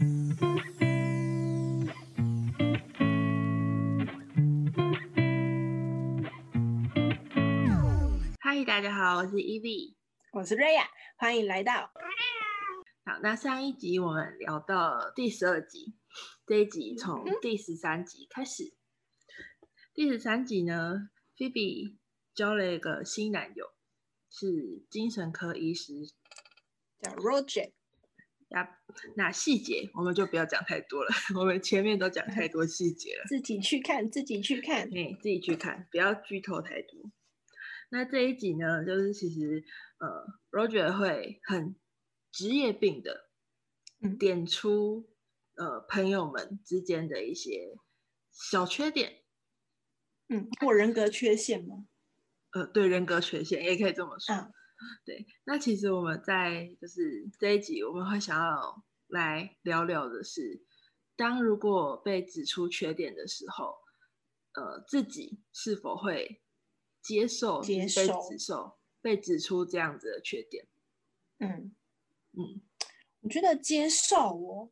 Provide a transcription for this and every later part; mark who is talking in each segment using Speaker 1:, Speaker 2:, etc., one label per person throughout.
Speaker 1: 嗨，大家好，我是 Ev。
Speaker 2: 我是瑞亚，欢迎来到。
Speaker 1: 好，那上一集我们聊到第十二集，这一集从第十三集开始。第十三集呢，Phoebe 交了一个新男友，是精神科医师，
Speaker 2: 叫 Roger。
Speaker 1: 呀，那细节我们就不要讲太多了，我们前面都讲太多细节了，
Speaker 2: 自己去看，自己去看，
Speaker 1: 哎，自己去看，不要剧透太多。那这一集呢，就是其实呃，Roger 会很职业病的点出呃朋友们之间的一些小缺点，
Speaker 2: 嗯，或人格缺陷吗？
Speaker 1: 呃，对，人格缺陷也可以这么说。对，那其实我们在就是这一集我们会想要来聊聊的是，当如果被指出缺点的时候，呃，自己是否会。接受
Speaker 2: 接受
Speaker 1: 被指受被指出这样子的缺点，
Speaker 2: 嗯嗯，我觉得接受哦，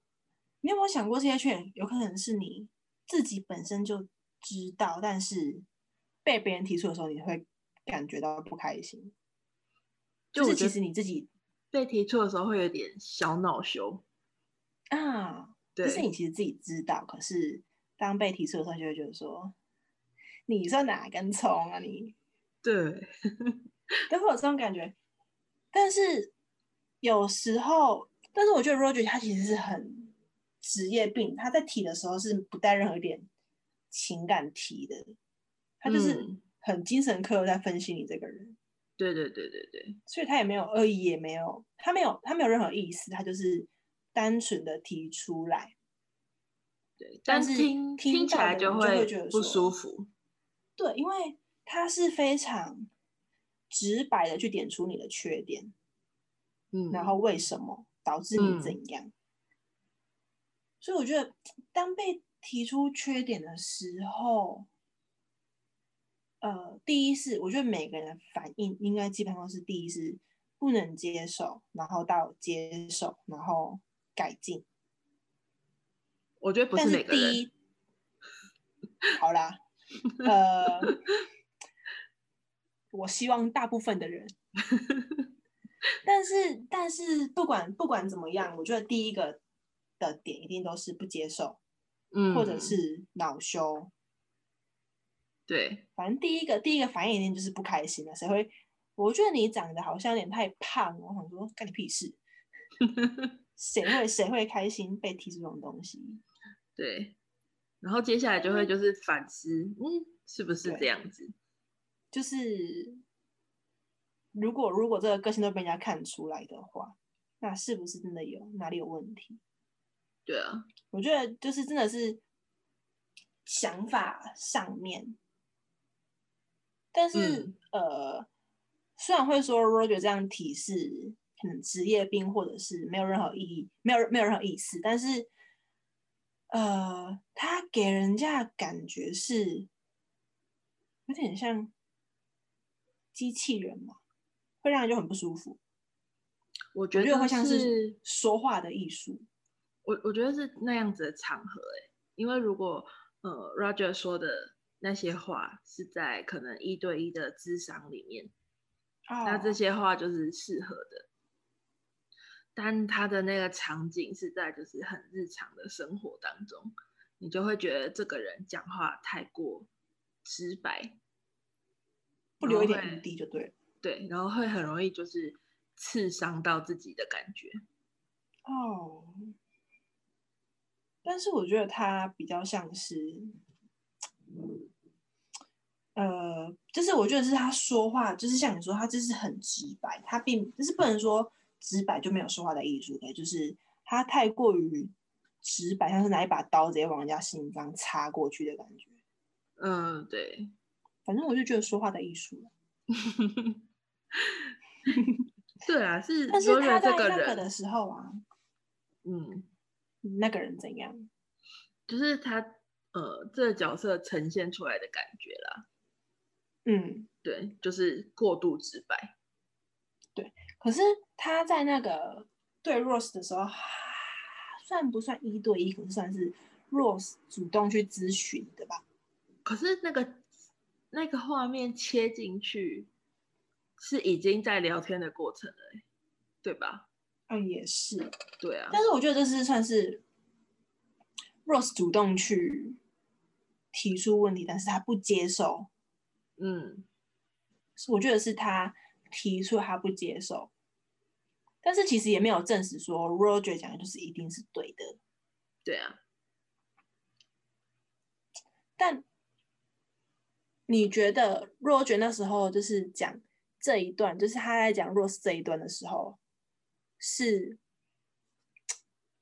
Speaker 2: 你有没有想过这些缺点有可能是你自己本身就知道，但是被别人提出的时候，你会感觉到不开心。就是其实你自己
Speaker 1: 被提出的时候会有点小恼羞
Speaker 2: 啊，
Speaker 1: 对，
Speaker 2: 就是你其实自己知道，可是当被提出的时候，就会觉得说，你算哪根葱啊你？
Speaker 1: 对，
Speaker 2: 都会有这种感觉，但是有时候，但是我觉得 Roger 他其实是很职业病，他在提的时候是不带任何一点情感提的，他就是很精神科在分析你这个人。
Speaker 1: 对对对对对，
Speaker 2: 所以他也没有恶意，也没有他没有他没有任何意思，他就是单纯的提出来。
Speaker 1: 对，但是听听起来就会觉得不舒服。
Speaker 2: 对，因为。他是非常直白的去点出你的缺点，
Speaker 1: 嗯，
Speaker 2: 然后为什么导致你怎样？所以我觉得，当被提出缺点的时候，呃，第一是我觉得每个人的反应应该基本上是第一是不能接受，然后到接受，然后改进。
Speaker 1: 我觉得不是每个
Speaker 2: 人。好啦，呃。我希望大部分的人，但是但是不管不管怎么样，我觉得第一个的点一定都是不接受，
Speaker 1: 嗯，
Speaker 2: 或者是恼羞，
Speaker 1: 对，
Speaker 2: 反正第一个第一个反应一定就是不开心的。谁会？我觉得你长得好像有点太胖，我想说干你屁事，谁会谁会开心被提出这种东西？
Speaker 1: 对，然后接下来就会就是反思，嗯，是不是这样子？
Speaker 2: 就是，如果如果这个个性都被人家看出来的话，那是不是真的有哪里有问题？
Speaker 1: 对啊，
Speaker 2: 我觉得就是真的是想法上面，但是呃，虽然会说 Roger 这样提示可能职业病或者是没有任何意义，没有没有任何意思，但是呃，他给人家感觉是有点像。机器人嘛，会让人就很不舒服。
Speaker 1: 我觉得
Speaker 2: 会像是说话的艺术。
Speaker 1: 我我觉得是那样子的场合，哎，因为如果呃，Roger 说的那些话是在可能一对一的智商里面，那这些话就是适合的。但他的那个场景是在就是很日常的生活当中，你就会觉得这个人讲话太过直白。
Speaker 2: 不留一点余地就对了。
Speaker 1: 对，然后会很容易就是刺伤到自己的感觉。
Speaker 2: 哦，但是我觉得他比较像是，呃，就是我觉得是他说话，就是像你说，他就是很直白，他并就是不能说直白就没有说话的艺术的，就是他太过于直白，像是拿一把刀直接往人家心脏插过去的感觉。
Speaker 1: 嗯，对。
Speaker 2: 反正我就觉得说话的艺术
Speaker 1: 对啊，是。
Speaker 2: 但是他在
Speaker 1: 那
Speaker 2: 个的时候啊，
Speaker 1: 嗯，
Speaker 2: 那个人怎样？
Speaker 1: 就是他呃，这个角色呈现出来的感觉啦。
Speaker 2: 嗯，
Speaker 1: 对，就是过度直白。
Speaker 2: 对，可是他在那个对 Rose 的时候，算不算一对一，可是算是 Rose 主动去咨询的吧？
Speaker 1: 可是那个那个画面切进去，是已经在聊天的过程了，对吧？
Speaker 2: 嗯，也是，
Speaker 1: 对啊。
Speaker 2: 但是我觉得这是算是 Rose 主动去提出问题，但是他不接受。
Speaker 1: 嗯，
Speaker 2: 我觉得是他提出他不接受，但是其实也没有证实说 Roger 讲的就是一定是对的。
Speaker 1: 对啊，
Speaker 2: 但。你觉得 Roger 那时候就是讲这一段，就是他在讲 Rose 这一段的时候，是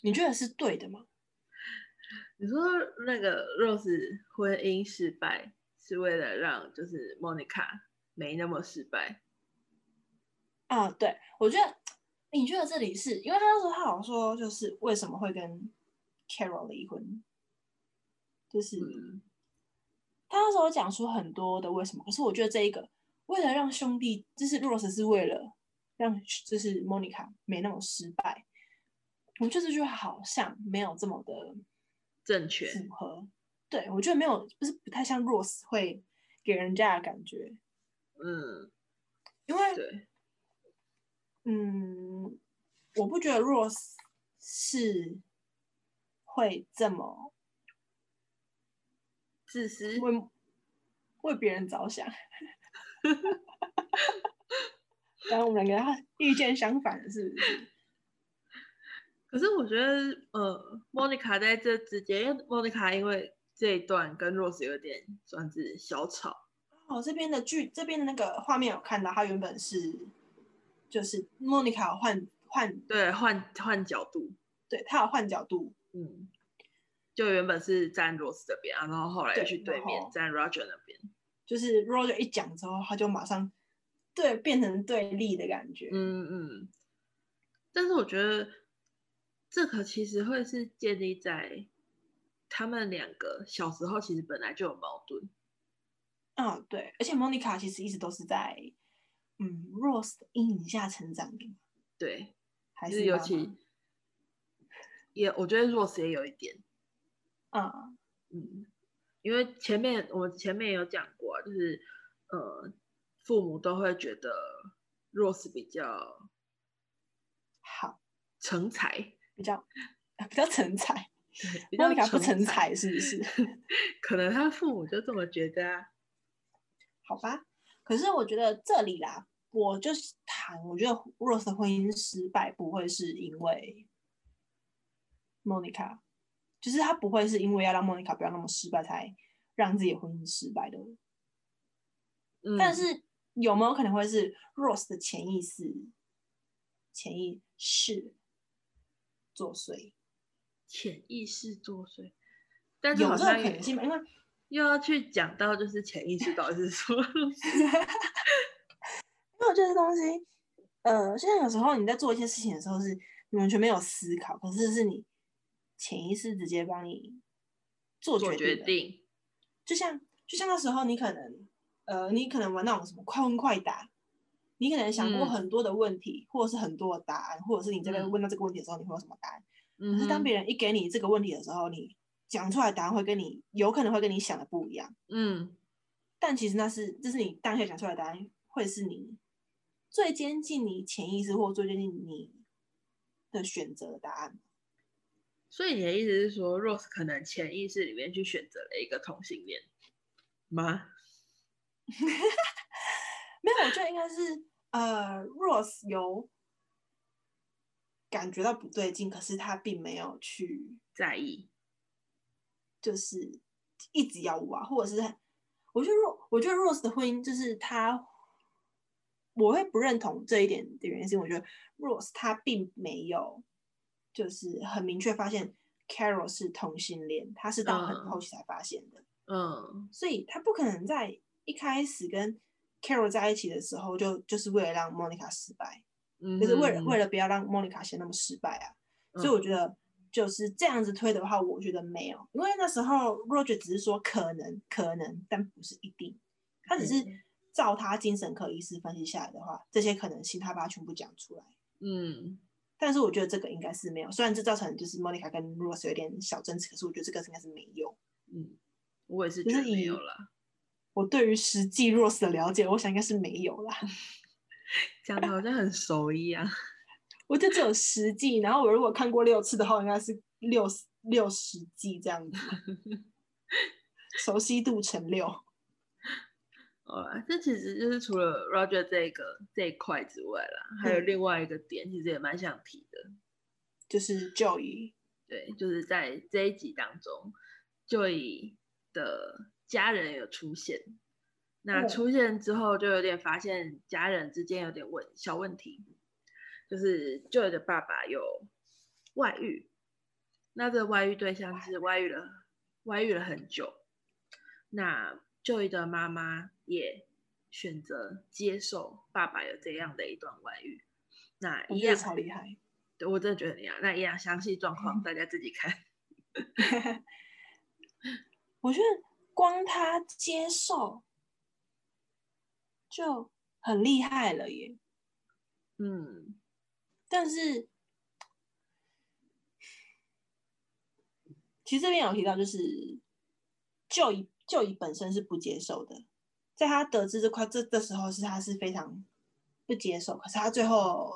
Speaker 2: 你觉得是对的吗？
Speaker 1: 你说那个 Rose 婚姻失败是为了让就是 Monica 没那么失败？
Speaker 2: 啊，对，我觉得你觉得这里是因为他那时候他好像说就是为什么会跟 Carol 离婚，就是。他那时候讲出很多的为什么，可是我觉得这一个为了让兄弟，就是 Rose 是为了让就是 Monica 没那么失败，我觉得这句话好像没有这么的
Speaker 1: 正确
Speaker 2: 符合。对我觉得没有，不是不太像 Rose 会给人家的感觉。
Speaker 1: 嗯，
Speaker 2: 因为
Speaker 1: 对，
Speaker 2: 嗯，我不觉得 Rose 是会这么。
Speaker 1: 自私，
Speaker 2: 为为别人着想。然后我们两个意见相反，是不是？
Speaker 1: 可是我觉得，呃，莫妮卡在这之间，因为莫妮卡因为这一段跟 Rose 有点算是小吵。
Speaker 2: 哦，这边的剧，这边的那个画面有看到，他原本是就是莫妮卡换换
Speaker 1: 对换换角度，
Speaker 2: 对他有换角度，
Speaker 1: 嗯。就原本是站 Rose 这边啊，然后后来去对面站 Roger 那边。
Speaker 2: 就是 Roger 一讲之后，他就马上对变成对立的感觉。
Speaker 1: 嗯嗯。但是我觉得这个其实会是建立在他们两个小时候其实本来就有矛盾。
Speaker 2: 嗯，对。而且 Monica 其实一直都是在嗯 Rose 的阴影下成长的。
Speaker 1: 对。
Speaker 2: 还是
Speaker 1: 尤其也，我觉得 Rose 也有一点。
Speaker 2: 嗯
Speaker 1: 嗯，因为前面我前面有讲过，就是呃，父母都会觉得 Rose 比较
Speaker 2: 好
Speaker 1: 成才，
Speaker 2: 比较比较成才，
Speaker 1: 对，比较
Speaker 2: 不成才是不是？
Speaker 1: 可能他父母就这么觉得啊。
Speaker 2: 好吧，可是我觉得这里啦，我就是谈，我觉得 Rose 的婚姻失败不会是因为 Monica。就是他不会是因为要让莫妮卡不要那么失败才让自己的婚姻失败的，但是有没有可能会是 Rose 的潜意识、潜意识作祟？
Speaker 1: 潜意识作祟，但
Speaker 2: 有这个可能性吗？因为
Speaker 1: 又要去讲到就是潜意识到底是什么？因
Speaker 2: 为这些东西，呃，现在有时候你在做一些事情的时候是你完全没有思考，可是是你。潜意识直接帮你做决定，就像就像那时候你可能呃，你可能玩那种什么快问快答，你可能想过很多的问题，或者是很多的答案，或者是你这个问到这个问题的时候，你会有什么答案？可是当别人一给你这个问题的时候，你讲出来答案会跟你有可能会跟你想的不一样。
Speaker 1: 嗯，
Speaker 2: 但其实那是这是你当下讲出来的答案，会是你最接近你潜意识或最接近你的选择的答案。
Speaker 1: 所以你的意思是说，Rose 可能潜意识里面去选择了一个同性恋吗？
Speaker 2: 没有，我觉得应该是呃，Rose 有感觉到不对劲，可是他并没有去
Speaker 1: 在意，
Speaker 2: 就是一直要挖，或者是我觉得 Rose，我觉得 Rose 的婚姻就是他，我会不认同这一点的原因是，我觉得 Rose 他并没有。就是很明确发现 Carol 是同性恋，他是到很后期才发现的。
Speaker 1: 嗯，
Speaker 2: 所以他不可能在一开始跟 Carol 在一起的时候就就是为了让 Monica 失败，嗯就是为了为了不要让 Monica 先那么失败啊。所以我觉得就是这样子推的话，我觉得没有，因为那时候 Roger 只是说可能可能，但不是一定。他只是照他精神科医师分析下来的话，这些可能性他把它全部讲出来。
Speaker 1: 嗯。
Speaker 2: 但是我觉得这个应该是没有，虽然这造成就是 Monica 跟 Rose 有点小争执，可是我觉得这个应该是没有。
Speaker 1: 嗯，我也是觉得没有了。
Speaker 2: 我对于实际 Rose 的了解，我想应该是没有啦。
Speaker 1: 讲的好像很熟一样。
Speaker 2: 我就只有十季，然后我如果看过六次的话，应该是六六十季这样子，熟悉度乘六。
Speaker 1: 哦，这其实就是除了 Roger 这个这一块之外啦，还有另外一个点，其实也蛮想提的，
Speaker 2: 就是 Joey。
Speaker 1: 对，就是在这一集当中，Joey 的家人有出现。那出现之后，就有点发现家人之间有点问小问题，就是 Joey 的爸爸有外遇，那这个外遇对象是外遇了，外遇了很久。那 Joey 的妈妈也选择接受爸爸有这样的一段外遇，那一样
Speaker 2: 超厉害，
Speaker 1: 对我真的觉得很厉害。那一样详细状况大家自己看。
Speaker 2: 我觉得光他接受就很厉害了耶。
Speaker 1: 嗯，
Speaker 2: 但是其实这边有提到，就是就以。就以本身是不接受的，在他得知这块这的时候，是他是非常不接受。可是他最后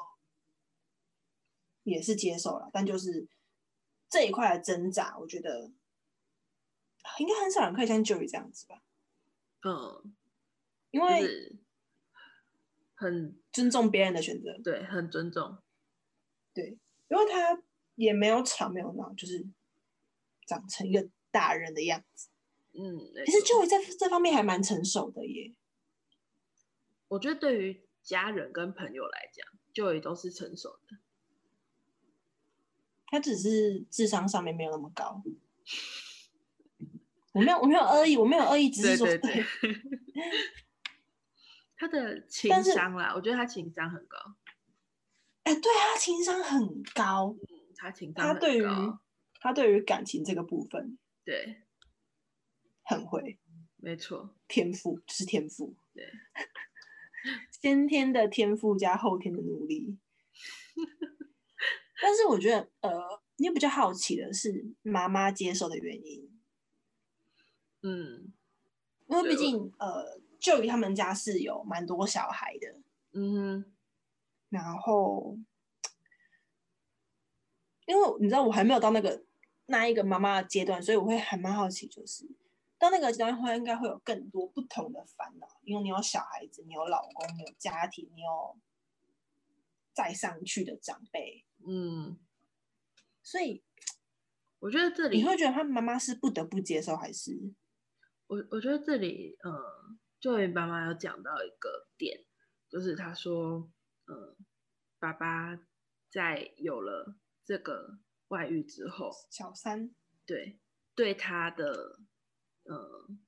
Speaker 2: 也是接受了，但就是这一块的挣扎，我觉得应该很少人可以像 Joey 这样子吧。
Speaker 1: 嗯，
Speaker 2: 因为
Speaker 1: 很
Speaker 2: 尊重别人的选择，
Speaker 1: 对，很尊重。
Speaker 2: 对，因为他也没有吵，没有闹，就是长成一个大人的样子。
Speaker 1: 嗯，
Speaker 2: 其实 Joey 在这方面还蛮成熟的耶。
Speaker 1: 我觉得对于家人跟朋友来讲，Joey 都是成熟的。
Speaker 2: 他只是智商上面没有那么高。我没有，我没有恶意，我没有恶意，只是说
Speaker 1: 对。他的情商啦，我觉得他情商很高。
Speaker 2: 哎，对他情商很高。
Speaker 1: 嗯，他情商
Speaker 2: 他对于他对于感情这个部分，
Speaker 1: 对。
Speaker 2: 很会，
Speaker 1: 没错，
Speaker 2: 天赋就是天赋，
Speaker 1: 对，
Speaker 2: 先天的天赋加后天的努力。但是我觉得，呃，你比较好奇的是妈妈接受的原因。
Speaker 1: 嗯，
Speaker 2: 因为毕竟，呃，就于他们家是有蛮多小孩的，
Speaker 1: 嗯，
Speaker 2: 然后，因为你知道我还没有到那个那一个妈妈的阶段，所以我会还蛮好奇，就是。到那个阶段会应该会有更多不同的烦恼，因为你有小孩子，你有老公，你有家庭，你有再上去的长辈，
Speaker 1: 嗯，
Speaker 2: 所以
Speaker 1: 我觉得这里
Speaker 2: 你会觉得他妈妈是不得不接受，还是
Speaker 1: 我我觉得这里，呃，就位妈妈有讲到一个点，就是他说，呃，爸爸在有了这个外遇之后，
Speaker 2: 小三
Speaker 1: 对对他的。嗯，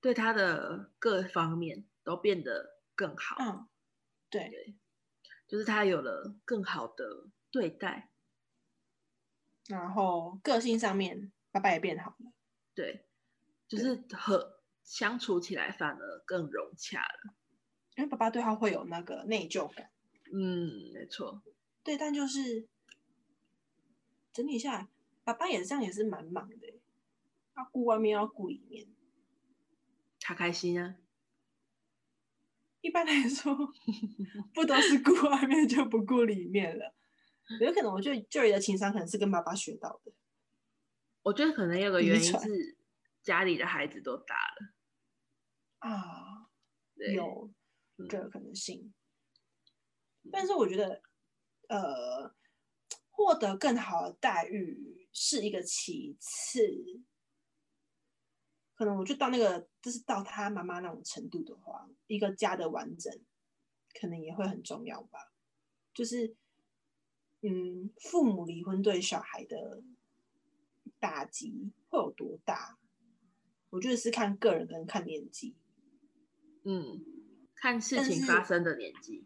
Speaker 1: 对他的各方面都变得更好。
Speaker 2: 嗯，对，
Speaker 1: 就是他有了更好的对待，
Speaker 2: 然后个性上面，爸爸也变好了。
Speaker 1: 对，就是和相处起来反而更融洽了。
Speaker 2: 因为爸爸对他会有那个内疚感。
Speaker 1: 嗯，没错。
Speaker 2: 对，但就是整体下来，爸爸也这样，也是蛮忙的。他顾外面要顾里面，
Speaker 1: 他开心啊。
Speaker 2: 一般来说，不都是顾外面就不顾里面了？有可能，我觉得 Joey 的情商可能是跟爸爸学到的。
Speaker 1: 我觉得可能有个原因是家里的孩子都大了
Speaker 2: 啊，有这个可能性。但是我觉得，呃，获得更好的待遇是一个其次。可能我就到那个，就是到他妈妈那种程度的话，一个家的完整，可能也会很重要吧。就是，嗯，父母离婚对小孩的打击会有多大？我觉得是看个人跟看年纪。
Speaker 1: 嗯，看事情发生的年纪。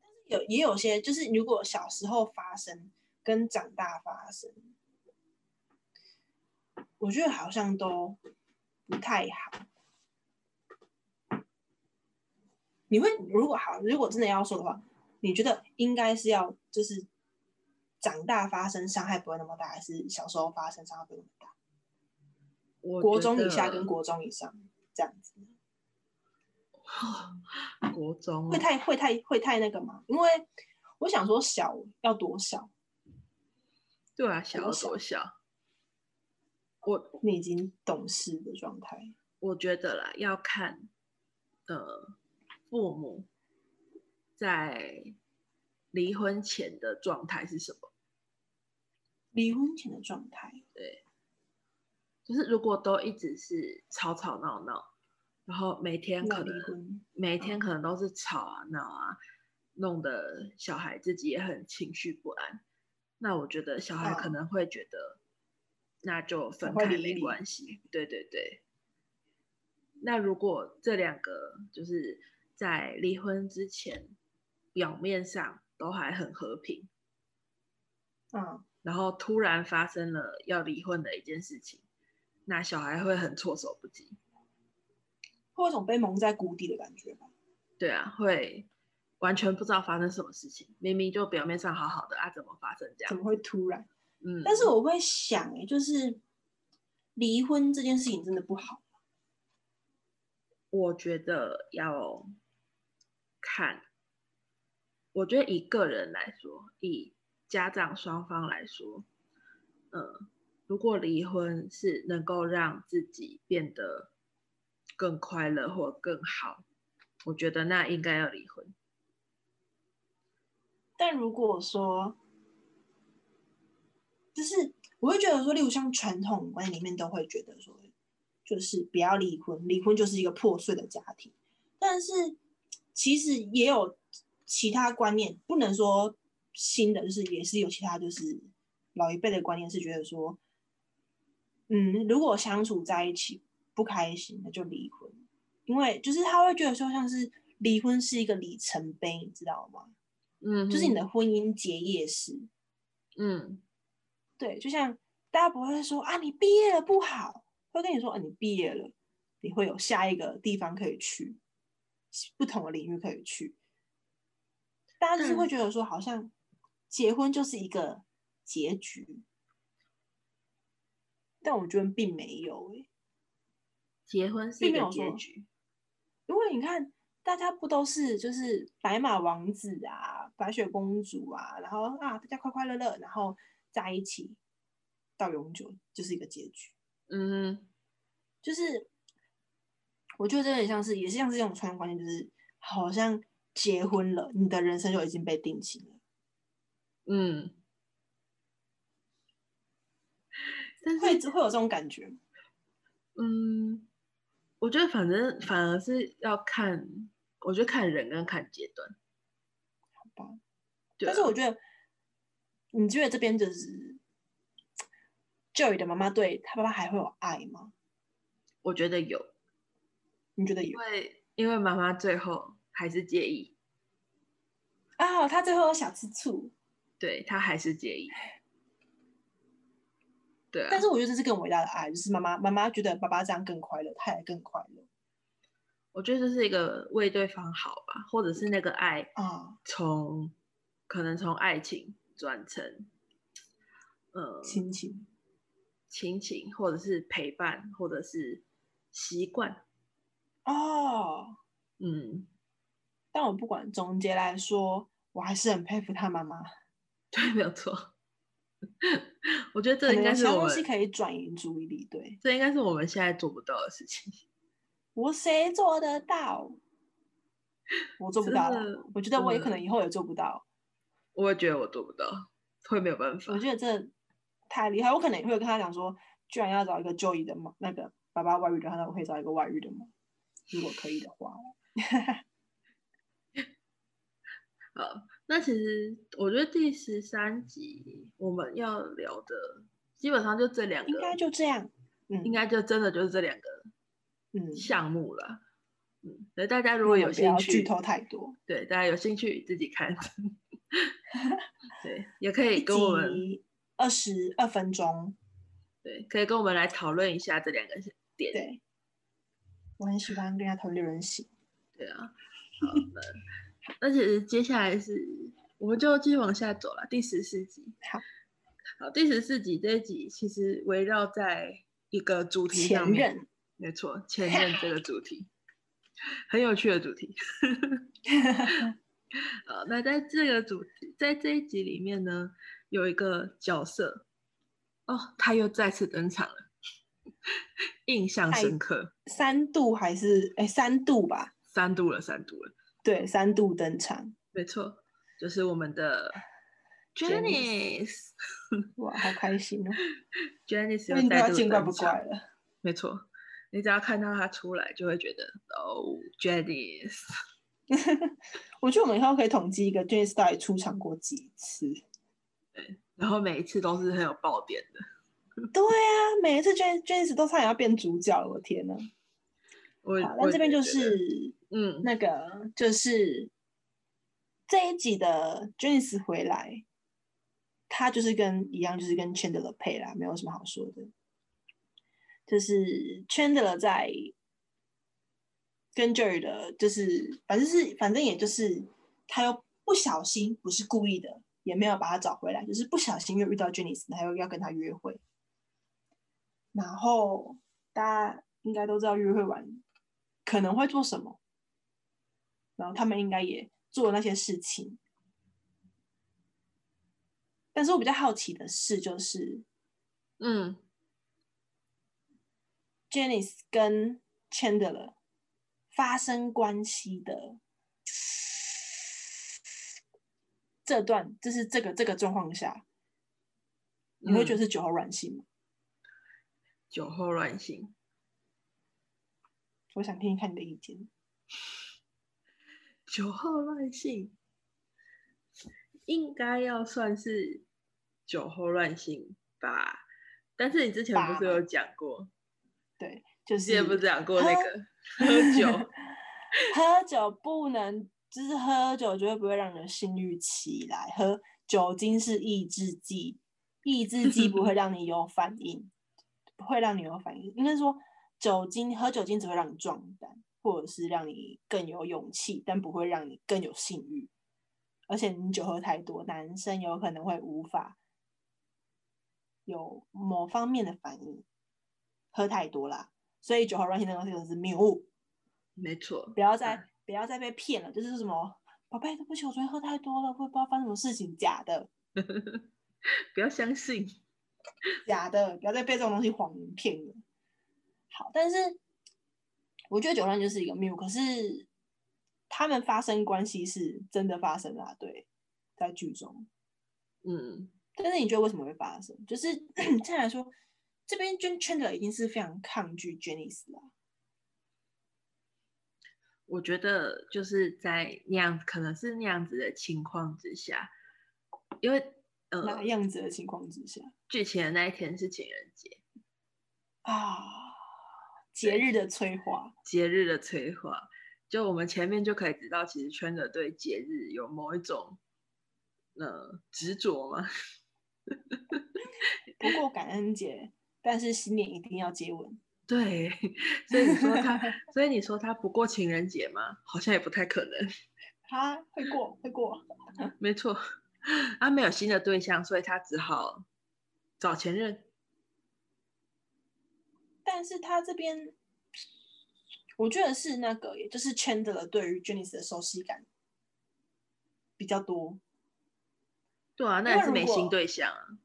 Speaker 2: 但是有也有些，就是如果小时候发生跟长大发生。我觉得好像都不太好。你会如果好，如果真的要说的话，你觉得应该是要就是长大发生伤害不会那么大，还是小时候发生伤害不会那么大？国中以下跟国中以上这样子。
Speaker 1: 国中
Speaker 2: 会太会太会太那个吗？因为我想说小要多小？
Speaker 1: 对啊，小要多小？我
Speaker 2: 你已经懂事的状态。
Speaker 1: 我觉得啦，要看呃父母在离婚前的状态是什么。
Speaker 2: 离婚前的状态，
Speaker 1: 对，就是如果都一直是吵吵闹闹。然后每天可能每天可能都是吵啊闹啊，弄得小孩自己也很情绪不安。那我觉得小孩可能会觉得，那就分开没关系。对对对。那如果这两个就是在离婚之前，表面上都还很和平，
Speaker 2: 嗯，
Speaker 1: 然后突然发生了要离婚的一件事情，那小孩会很措手不及。
Speaker 2: 会有种被蒙在鼓底的感觉吧？
Speaker 1: 对啊，会完全不知道发生什么事情，明明就表面上好好的啊，怎么发生这样？
Speaker 2: 怎么会突然？
Speaker 1: 嗯，
Speaker 2: 但是我会想，哎，就是离婚这件事情真的不好
Speaker 1: 我觉得要看，我觉得以个人来说，以家长双方来说，嗯，如果离婚是能够让自己变得。更快乐或更好，我觉得那应该要离婚。
Speaker 2: 但如果说，就是我会觉得说，例如像传统观念里面都会觉得说，就是不要离婚，离婚就是一个破碎的家庭。但是其实也有其他观念，不能说新的，就是也是有其他，就是老一辈的观念是觉得说，嗯，如果相处在一起。不开心，那就离婚，因为就是他会觉得说，像是离婚是一个里程碑，你知道吗？
Speaker 1: 嗯，
Speaker 2: 就是你的婚姻结业式。
Speaker 1: 嗯，
Speaker 2: 对，就像大家不会说啊，你毕业了不好，会跟你说啊，你毕业了，你会有下一个地方可以去，不同的领域可以去。大家就是会觉得说，好像结婚就是一个结局，但我觉得并没有哎。
Speaker 1: 结婚是一个结局，
Speaker 2: 因为你看，大家不都是就是白马王子啊、白雪公主啊，然后啊，大家快快乐乐，然后在一起到永久，就是一个结局。
Speaker 1: 嗯，
Speaker 2: 就是我觉得这很像是，也是像是这种传统观念，就是好像结婚了，你的人生就已经被定型了。
Speaker 1: 嗯，
Speaker 2: 会会有这种感觉，
Speaker 1: 嗯。我觉得反正反而是要看，我觉得看人跟看阶段，
Speaker 2: 好吧。但是我觉得，你觉得这边就是 Joey 的妈妈对他爸爸还会有爱吗？
Speaker 1: 我觉得有。
Speaker 2: 你觉得有？
Speaker 1: 因为因为妈妈最后还是介意。
Speaker 2: 啊，他最后有小吃醋。
Speaker 1: 对他还是介意。对，
Speaker 2: 但是我觉得这是更伟大的爱，就是妈妈妈妈觉得爸爸这样更快乐，他也更快乐。
Speaker 1: 我觉得这是一个为对方好吧，或者是那个爱
Speaker 2: 啊，
Speaker 1: 从可能从爱情转成呃
Speaker 2: 亲情、
Speaker 1: 亲情，或者是陪伴，或者是习惯。
Speaker 2: 哦，
Speaker 1: 嗯，
Speaker 2: 但我不管总结来说，我还是很佩服他妈妈。
Speaker 1: 对，没有错。我觉得这应该是我
Speaker 2: 们可以转移注意力，对，
Speaker 1: 这应该是我们现在做不到的事情。
Speaker 2: 我谁做得到？我做不到。我觉得我也可能以后也做不到。
Speaker 1: 我也觉得我做不到，会没有办法。
Speaker 2: 我觉得这太厉害，我可能也会跟他讲说，居然要找一个就医的嘛，那个爸爸外遇的话，那我会找一个外遇的嘛，如果可以的话。
Speaker 1: 好。那其实我觉得第十三集我们要聊的基本上就这两个，
Speaker 2: 应该就这样，
Speaker 1: 嗯，应该就真的就是这两个，
Speaker 2: 嗯，
Speaker 1: 项目了，嗯，所以大家如果有兴趣，
Speaker 2: 剧透太多，
Speaker 1: 对，大家有兴趣自己看，对，也可以跟我们
Speaker 2: 二十二分钟，
Speaker 1: 对，可以跟我们来讨论一下这两个点，
Speaker 2: 对，我很喜欢跟人家讨论人性，
Speaker 1: 对啊，好的。而且接下来是，我们就继续往下走了，第十四集。
Speaker 2: 好，
Speaker 1: 好，第十四集这一集其实围绕在一个主题上面，没错，前任这个主题，很有趣的主题。呃，那在这个主题，在这一集里面呢，有一个角色，哦，他又再次登场了，印象深刻。
Speaker 2: 三度还是哎，三度吧？
Speaker 1: 三度了，三度了。
Speaker 2: 对，三度登场，
Speaker 1: 没错，就是我们的 Janice。
Speaker 2: 哇，好开心哦！
Speaker 1: Janice 又再度登
Speaker 2: 场了。
Speaker 1: 没错，你只要看到他出来，就会觉得哦，Janice。
Speaker 2: 我觉得我们以后可以统计一个 Janice 到底出场过几次。
Speaker 1: 对，然后每一次都是很有爆点的。
Speaker 2: 对啊，每一次 Janice Janice 都差点要变主角了，我天呐！
Speaker 1: 好，
Speaker 2: 那这边就是，
Speaker 1: 嗯，
Speaker 2: 那个就是这一集的 Janice 回来，他就是跟一样，就是跟 Chandler 配啦，没有什么好说的。就是 Chandler 在跟 Jerry 的，就是反正是反正也就是他又不小心，不是故意的，也没有把他找回来，就是不小心又遇到 Janice，他又要跟他约会。然后大家应该都知道约会完。可能会做什么，然后他们应该也做了那些事情，但是我比较好奇的是，就是，
Speaker 1: 嗯
Speaker 2: ，Janice 跟 Chandler 发生关系的这段，就是这个这个状况下，你会觉得是酒后乱性吗？
Speaker 1: 酒后乱性。
Speaker 2: 我想听听看你的意见。
Speaker 1: 酒后乱性应该要算是酒后乱性吧？但是你之前不是有讲过？
Speaker 2: 对，就是
Speaker 1: 之前不是讲过那个喝酒，
Speaker 2: 喝酒不能，就是喝酒绝对不会让人性欲起来。喝酒精是抑制剂，抑制剂不会 让你有反应，不会让你有反应。应该说。酒精喝酒精只会让你壮胆，或者是让你更有勇气，但不会让你更有性欲。而且你酒喝太多，男生有可能会无法有某方面的反应。喝太多啦，所以酒后乱性那个东西就是谬误。
Speaker 1: 没错，
Speaker 2: 不要再不要再被骗了，就是什么宝贝，对不起，我昨天喝太多了，会不知道发生什么事情，假的，
Speaker 1: 不要相信，
Speaker 2: 假的，不要再被这种东西谎言骗了。好，但是我觉得九段就是一个谬，可是他们发生关系是真的发生了，对，在剧中，
Speaker 1: 嗯，
Speaker 2: 但是你觉得为什么会发生？就是 这样来说，这边圈圈的已经是非常抗拒 Janice 了。
Speaker 1: 我觉得就是在那样可能是那样子的情况之下，因为呃，
Speaker 2: 哪样子的情况之下？
Speaker 1: 剧情的那一天是情人节
Speaker 2: 啊。节日的催化，
Speaker 1: 节日的催化，就我们前面就可以知道，其实圈的对节日有某一种呃执着嘛。
Speaker 2: 不过感恩节，但是新年一定要接吻。
Speaker 1: 对，所以你说他，所以你说他不过情人节吗？好像也不太可能。
Speaker 2: 他会过，会过。
Speaker 1: 没错，他没有新的对象，所以他只好找前任。
Speaker 2: 但是他这边，我觉得是那个，也就是 Chandler 对于 Janice 的熟悉感比较多。
Speaker 1: 对啊，那也是没新对象啊。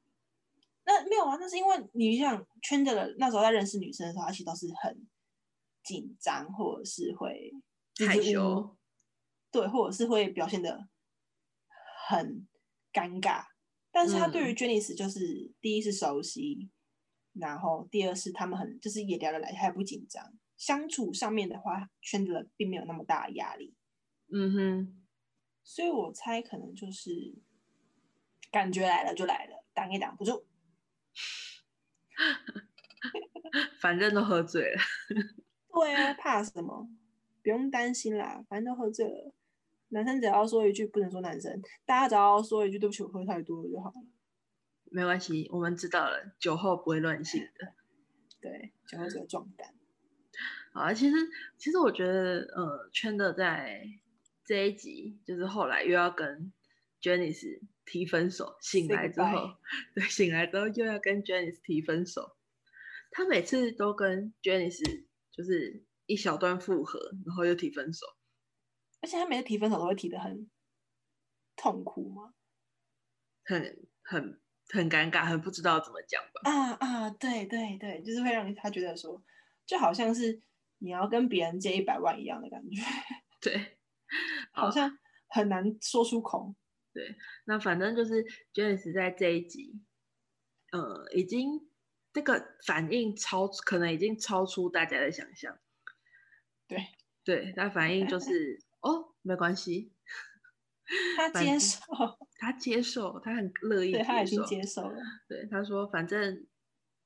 Speaker 2: 那没有啊，那是因为你像 Chandler 那时候在认识女生的时候，他其实都是很紧张，或者是会
Speaker 1: 害羞，
Speaker 2: 对，或者是会表现的很尴尬。但是他对于 Janice 就是第一是熟悉。然后第二是他们很就是也聊得来，还不紧张。相处上面的话，圈子并没有那么大的压力。
Speaker 1: 嗯哼，
Speaker 2: 所以我猜可能就是感觉来了就来了，挡也挡不住。
Speaker 1: 反正都喝醉了。
Speaker 2: 对啊，怕什么？不用担心啦，反正都喝醉了。男生只要说一句，不能说男生，大家只要说一句对不起，我喝太多了就好了。
Speaker 1: 没关系，我们知道了，酒后不会乱性的。
Speaker 2: 对，酒后只会壮胆。
Speaker 1: 好啊，其实其实我觉得，呃，圈的在这一集就是后来又要跟 Janice 提分手，醒来之后，对，醒来之后又要跟 Janice 提分手。他每次都跟 Janice 就是一小段复合，然后又提分手，
Speaker 2: 而且他每次提分手都会提的很痛苦吗？
Speaker 1: 很很很尴尬，很不知道怎么讲吧？
Speaker 2: 啊啊，对对对，就是会让他觉得说，就好像是你要跟别人借一百万一样的感觉。
Speaker 1: 对，
Speaker 2: 好像很难说出口。
Speaker 1: 对，那反正就是 Janice 在这一集，呃，已经这个反应超，可能已经超出大家的想象。
Speaker 2: 对
Speaker 1: 对，他反应就 是哦，没关系。
Speaker 2: 他接受，
Speaker 1: 他接受，他很乐意，
Speaker 2: 对他已经接受了。
Speaker 1: 对，他说：“反正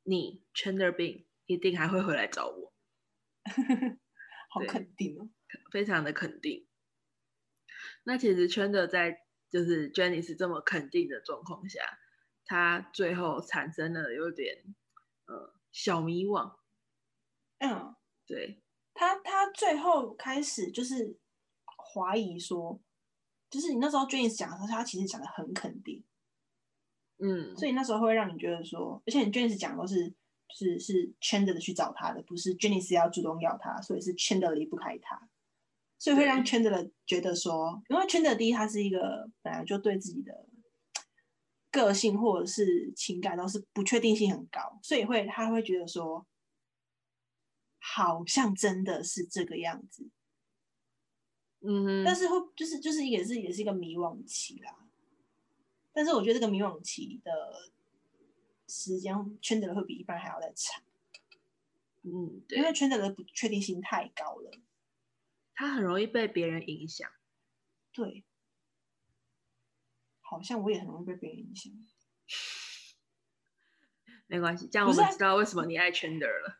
Speaker 1: 你 Chandler Bing 一定还会回来找我。”
Speaker 2: 好肯定哦，
Speaker 1: 非常的肯定。那其实 Chandler 在就是 Jenny 是这么肯定的状况下，他最后产生了有点呃小迷惘。
Speaker 2: 嗯，
Speaker 1: 对
Speaker 2: 他，他最后开始就是怀疑说。就是你那时候 James 讲的时候，他其实讲的很肯定，
Speaker 1: 嗯，
Speaker 2: 所以那时候会让你觉得说，而且你 James 讲都是是是 Chandler 去找他的，不是 James 要主动要他，所以是 Chandler 离不开他，所以会让 Chandler 觉得说，因为 Chandler 第一他是一个本来就对自己的个性或者是情感都是不确定性很高，所以会他会觉得说，好像真的是这个样子。
Speaker 1: 嗯，
Speaker 2: 但是会就是就是也是也是一个迷惘期啦，但是我觉得这个迷惘期的时间圈的会比一般还要再长，
Speaker 1: 嗯，
Speaker 2: 因为圈的的不确定性太高了，
Speaker 1: 他很容易被别人影响，
Speaker 2: 对，好像我也很容易被别人影响，
Speaker 1: 没关系，这样我们知道为什么你爱圈的了，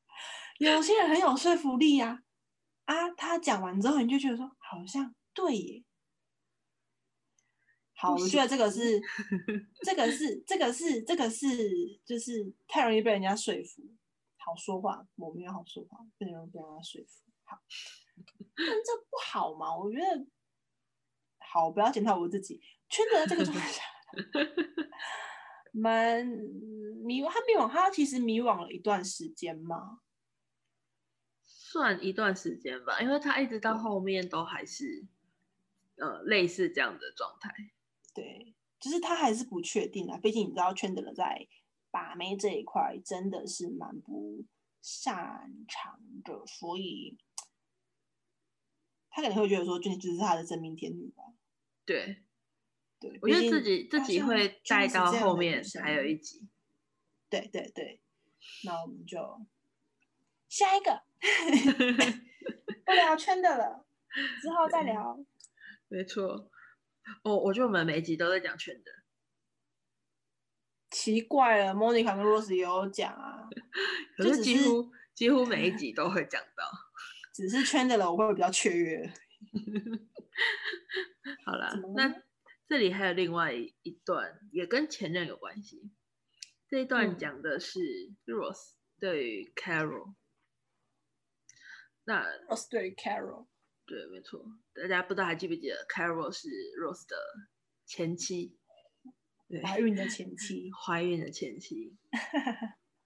Speaker 2: 有些人很有说服力呀。啊，他讲完之后，你就觉得说好像对耶。好，我觉得这个是，这个是，这个是，这个是，就是太容易被人家说服。好说话，我没有好说话，不能被人家说服。好，但这不好嘛？我觉得好，不要检讨我自己。圈子在这个状态下，蛮迷惘。他迷惘，他其实迷惘了一段时间嘛。
Speaker 1: 算一段时间吧，因为他一直到后面都还是，呃，类似这样的状态。
Speaker 2: 对，就是他还是不确定啊。毕竟你知道，圈的在把妹这一块真的是蛮不擅长的，所以他可能会觉得说，就就是他的真命天女吧。
Speaker 1: 对，
Speaker 2: 对，
Speaker 1: 我觉得自己自己会带到后面还有一集。
Speaker 2: 对对对，那我们就下一个。不聊圈的了，之后再聊。
Speaker 1: 没错，哦，我觉得我们每一集都在讲圈的。
Speaker 2: 奇怪了，Monica 跟 Rose 也有讲啊，
Speaker 1: 可是几乎几乎每一集都会讲到。
Speaker 2: 只是圈的了，我会比较雀跃。
Speaker 1: 好了，那这里还有另外一段，也跟前任有关系。这一段讲的是 Rose 对于 Carol。那
Speaker 2: Rose 对 Carol，
Speaker 1: 对，没错。大家不知道还记不记得 Carol 是 Rose 的前妻，
Speaker 2: 怀孕的前妻，
Speaker 1: 怀孕的前妻。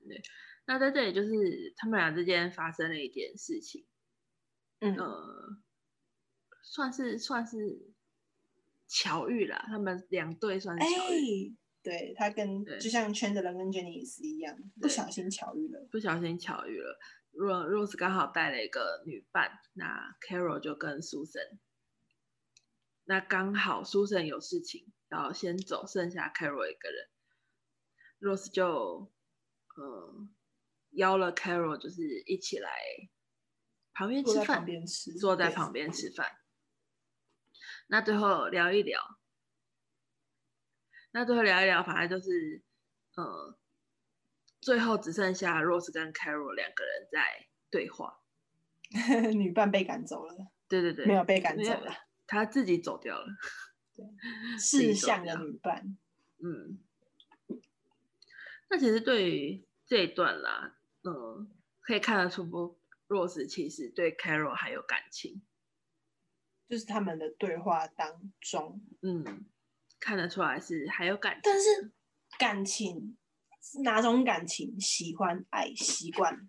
Speaker 1: 对，那在这里就是他们俩之间发生了一件事情，
Speaker 2: 嗯，
Speaker 1: 算是算是巧遇啦，他们两对算是巧遇。
Speaker 2: 对他跟就像圈的人跟 Jenny 是一样，不小心巧遇了，
Speaker 1: 不小心巧遇了。Rose 刚好带了一个女伴，那 Carol 就跟 Susan。那刚好 Susan 有事情要先走，剩下 Carol 一个人。Rose 就呃邀了 Carol，就是一起来旁边吃饭，坐在旁边吃饭。那最后聊一聊，那最后聊一聊，反正就是呃。最后只剩下 Rose 跟 Carol 两个人在对话，
Speaker 2: 女伴被赶走了。
Speaker 1: 对对对，
Speaker 2: 没有被赶走了，
Speaker 1: 她自己走掉了。
Speaker 2: 对，事项的女伴。
Speaker 1: 嗯，那其实对于这一段啦，嗯，可以看得出，Rose 其实对 Carol 还有感情。
Speaker 2: 就是他们的对话当中，
Speaker 1: 嗯，看得出来是还有感情，
Speaker 2: 但是感情哪种感情？喜欢、爱、习惯，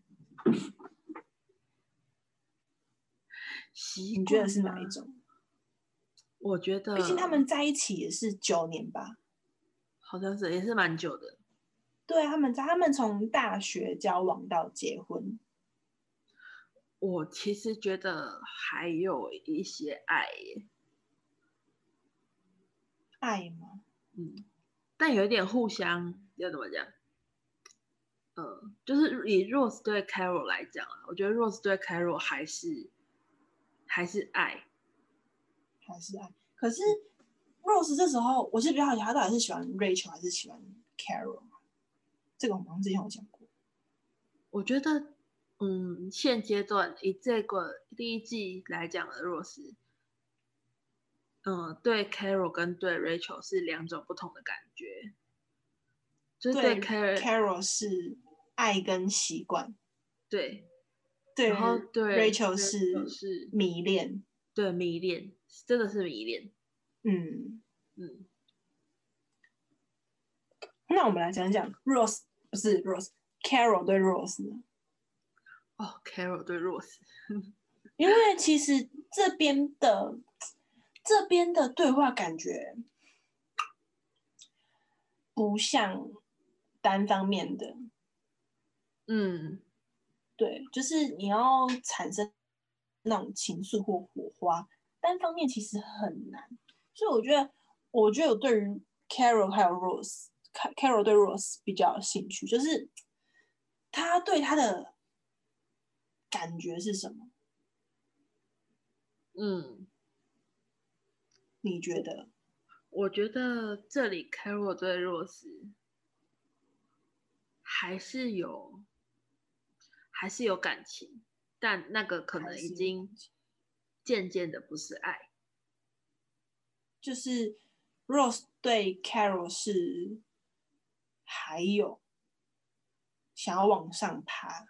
Speaker 1: 习
Speaker 2: 你觉得是哪一种？
Speaker 1: 我觉得，
Speaker 2: 毕竟他们在一起也是九年吧，
Speaker 1: 好像是也是蛮久的。
Speaker 2: 对，他们在他们从大学交往到结婚。
Speaker 1: 我其实觉得还有一些爱耶，
Speaker 2: 爱吗？
Speaker 1: 嗯，但有一点互相要怎么讲？嗯，就是以 Rose 对 Carol 来讲啊，我觉得 Rose 对 Carol 还是还是爱。
Speaker 2: 还是爱，可是 Rose 这时候，我是比较好奇，他到底是喜欢 Rachel 还是喜欢 Carol？这个我们之前有讲过。
Speaker 1: 我觉得，嗯，现阶段以这个第一季来讲的 Rose，嗯，对 Carol 跟对 Rachel 是两种不同的感觉。就是对
Speaker 2: Carol 是爱跟习惯，
Speaker 1: 对，
Speaker 2: 对，
Speaker 1: 然后对
Speaker 2: Rachel 是
Speaker 1: 是
Speaker 2: 迷恋，
Speaker 1: 对迷恋。真的是迷恋，
Speaker 2: 嗯
Speaker 1: 嗯。
Speaker 2: 那我们来讲讲 Rose，不是 Rose，Carol 对 Rose 呢？
Speaker 1: 哦，Carol 对 Rose，
Speaker 2: 因为其实这边的这边的对话感觉不像单方面的，
Speaker 1: 嗯，
Speaker 2: 对，就是你要产生那种情愫或火花。单方面其实很难，所以我觉得，我觉得我对于 Carol 还有 Rose，Carol 对 Rose 比较有兴趣，就是他对他的感觉是什么？
Speaker 1: 嗯，
Speaker 2: 你觉得？
Speaker 1: 我觉得这里 Carol 对 Rose 还是有，还是有感情，但那个可能已经。渐渐的不是爱，
Speaker 2: 就是 Rose 对 Carol 是还有想要往上爬，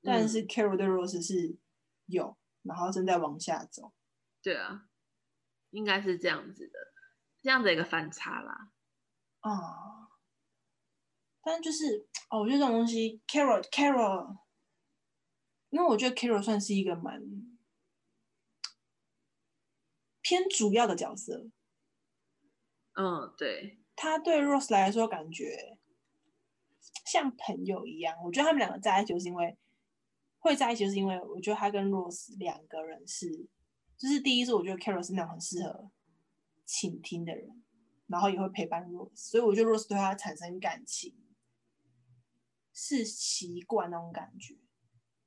Speaker 2: 但是 Carol 对 Rose 是有，然后正在往下走。
Speaker 1: 对啊，应该是这样子的，这样的一个反差啦。
Speaker 2: 啊，但就是哦，我觉得这种东西，Carol Carol，因为我觉得 Carol 算是一个蛮。偏主要的角色，
Speaker 1: 嗯，对，
Speaker 2: 他对 Rose 来说感觉像朋友一样。我觉得他们两个在一起，就是因为会在一起，就是因为我觉得他跟 Rose 两个人是，就是第一是我觉得 Carol 是那种很适合倾听的人，然后也会陪伴 Rose，所以我觉得 Rose 对他产生感情是习惯那种感觉。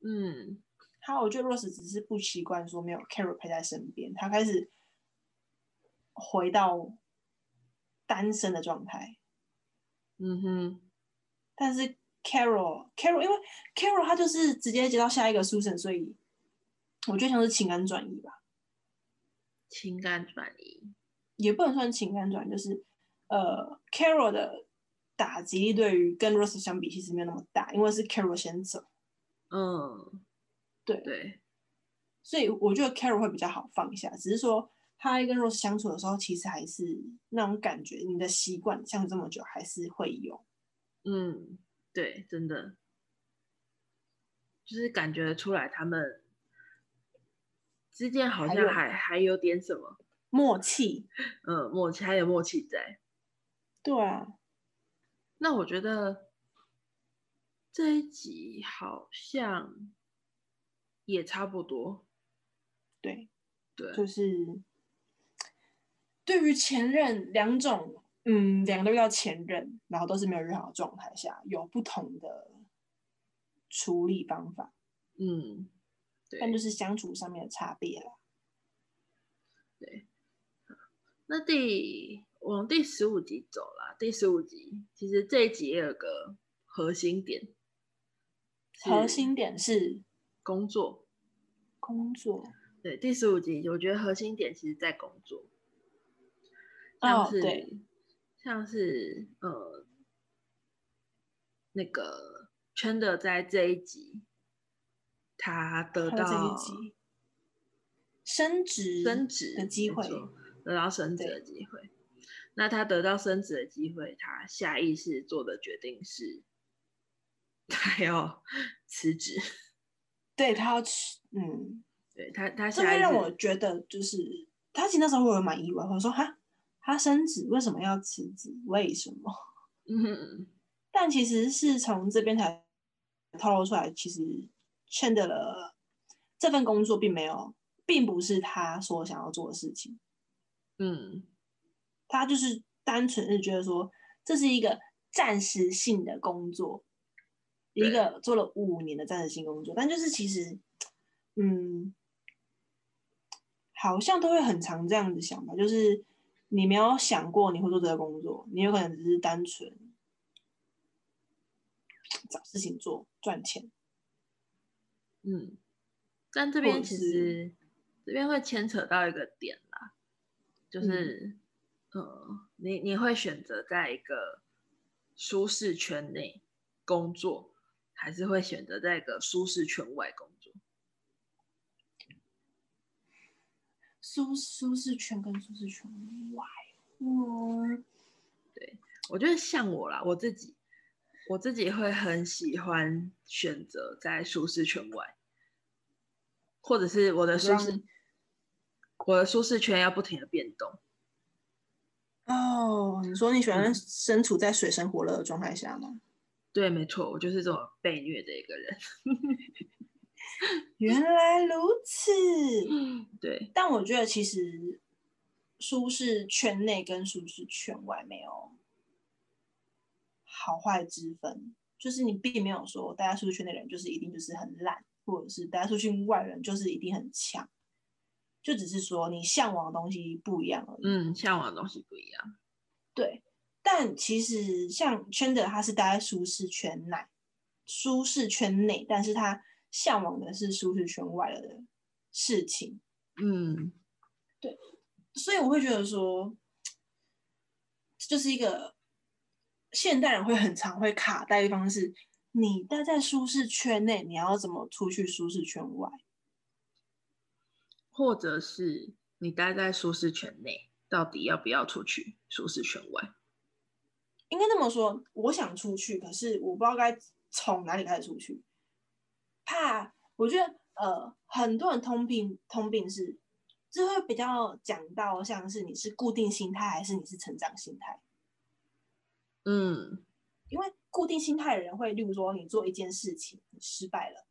Speaker 1: 嗯，
Speaker 2: 他我觉得 Rose 只是不习惯说没有 Carol 陪在身边，他开始。回到单身的状态，
Speaker 1: 嗯哼。
Speaker 2: 但是 Carol，Carol，因为 Carol 他就是直接接到下一个 Susan，所以我觉得像是情感转移吧。
Speaker 1: 情感转移
Speaker 2: 也不能算情感转移，就是呃，Carol 的打击力对于跟 Rose 相比其实没有那么大，因为是 Carol 先走。
Speaker 1: 嗯，
Speaker 2: 对
Speaker 1: 对。
Speaker 2: 所以我觉得 Carol 会比较好放下，只是说。他跟 Rose 相处的时候，其实还是那种感觉，你的习惯相处这么久，还是会有。
Speaker 1: 嗯，对，真的，就是感觉出来他们之间好像还还有点什么
Speaker 2: 默契。
Speaker 1: 嗯，默契还有默契在。
Speaker 2: 对啊。
Speaker 1: 那我觉得这一集好像也差不多。
Speaker 2: 对，
Speaker 1: 对，
Speaker 2: 就是。对于前任两种，嗯，两个都叫前任，然后都是没有约好的状态下，有不同的处理方法，
Speaker 1: 嗯，
Speaker 2: 但就是相处上面的差别了。
Speaker 1: 对，那第往第十五集走了，第十五集其实这一集也有个核心点，
Speaker 2: 核心点是
Speaker 1: 工作，
Speaker 2: 工作。
Speaker 1: 对，第十五集我觉得核心点其实在工作。像是，像是呃，那个圈的在这一集，他得到
Speaker 2: 升职
Speaker 1: 升职
Speaker 2: 的机会，
Speaker 1: 得到升职的机会。那他得到升职的机会，他下意识做的决定是，他要 辞职。
Speaker 2: 对他要辞，嗯，
Speaker 1: 对他，他
Speaker 2: 这会让我觉得，就是他其实那时候会蛮意外，我说哈，他升职为什么要辞职？为什么？嗯，但其实是从这边才透露出来，其实 Chandler 这份工作并没有，并不是他所想要做的事情。嗯。他就是单纯是觉得说，这是一个暂时性的工作，一个做了五年的暂时性工作，但就是其实，嗯，好像都会很常这样子想吧，就是你没有想过你会做这个工作，你有可能只是单纯找事情做赚钱。
Speaker 1: 嗯，但这边其实这边会牵扯到一个点啦，就是。呃，你你会选择在一个舒适圈内工作，还是会选择在一个舒适圈外工作？
Speaker 2: 舒舒适圈跟舒适圈外，嗯，
Speaker 1: 对我觉得像我啦，我自己我自己会很喜欢选择在舒适圈外，或者是我的舒适我的舒适圈要不停的变动。
Speaker 2: 哦，你说你喜欢身处在水深火热的状态下吗？
Speaker 1: 对，没错，我就是这种被虐的一个人。
Speaker 2: 原来如此，
Speaker 1: 对。
Speaker 2: 但我觉得其实舒适圈内跟舒适圈外没有好坏之分，就是你并没有说大家舒适圈内人就是一定就是很烂，或者是大家舒适圈外人就是一定很强。就只是说你向往的东西不一样而已。
Speaker 1: 嗯，向往的东西不一样。
Speaker 2: 对，但其实像圈的，他是待在舒适圈内，舒适圈内，但是他向往的是舒适圈外的事情。嗯，对，所以我会觉得说，就是一个现代人会很常会卡待的方式，你待在舒适圈内，你要怎么出去舒适圈外？
Speaker 1: 或者是你待在舒适圈内，到底要不要出去舒适圈外？
Speaker 2: 应该这么说，我想出去，可是我不知道该从哪里开始出去。怕，我觉得呃，很多人通病通病是，这会比较讲到像是你是固定心态还是你是成长心态。嗯，因为固定心态的人会，例如说你做一件事情你失败了，